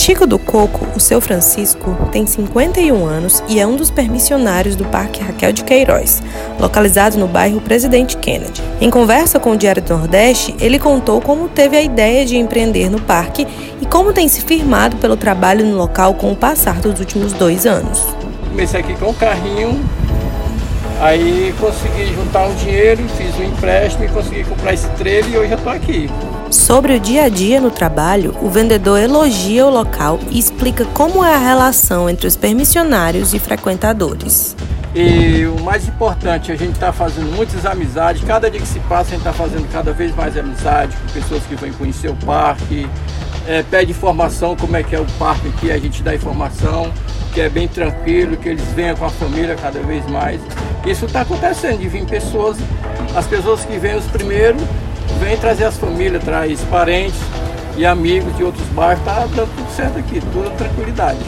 Chico do Coco, o seu Francisco, tem 51 anos e é um dos permissionários do Parque Raquel de Queiroz, localizado no bairro Presidente Kennedy. Em conversa com o Diário do Nordeste, ele contou como teve a ideia de empreender no parque e como tem se firmado pelo trabalho no local com o passar dos últimos dois anos. Comecei aqui com o carrinho, aí consegui juntar um dinheiro, fiz um empréstimo e consegui comprar esse trailer e hoje eu estou aqui. Sobre o dia a dia no trabalho, o vendedor elogia o local e explica como é a relação entre os permissionários e frequentadores. E o mais importante, a gente está fazendo muitas amizades. Cada dia que se passa, a gente está fazendo cada vez mais amizade com pessoas que vêm conhecer o parque. É, pede informação como é que é o parque aqui, a gente dá informação, que é bem tranquilo, que eles venham com a família cada vez mais. Isso está acontecendo, de vir pessoas, as pessoas que vêm os primeiros vem trazer as famílias, traz parentes e amigos de outros bairros, tá dando tudo certo aqui, tudo tranquilidade.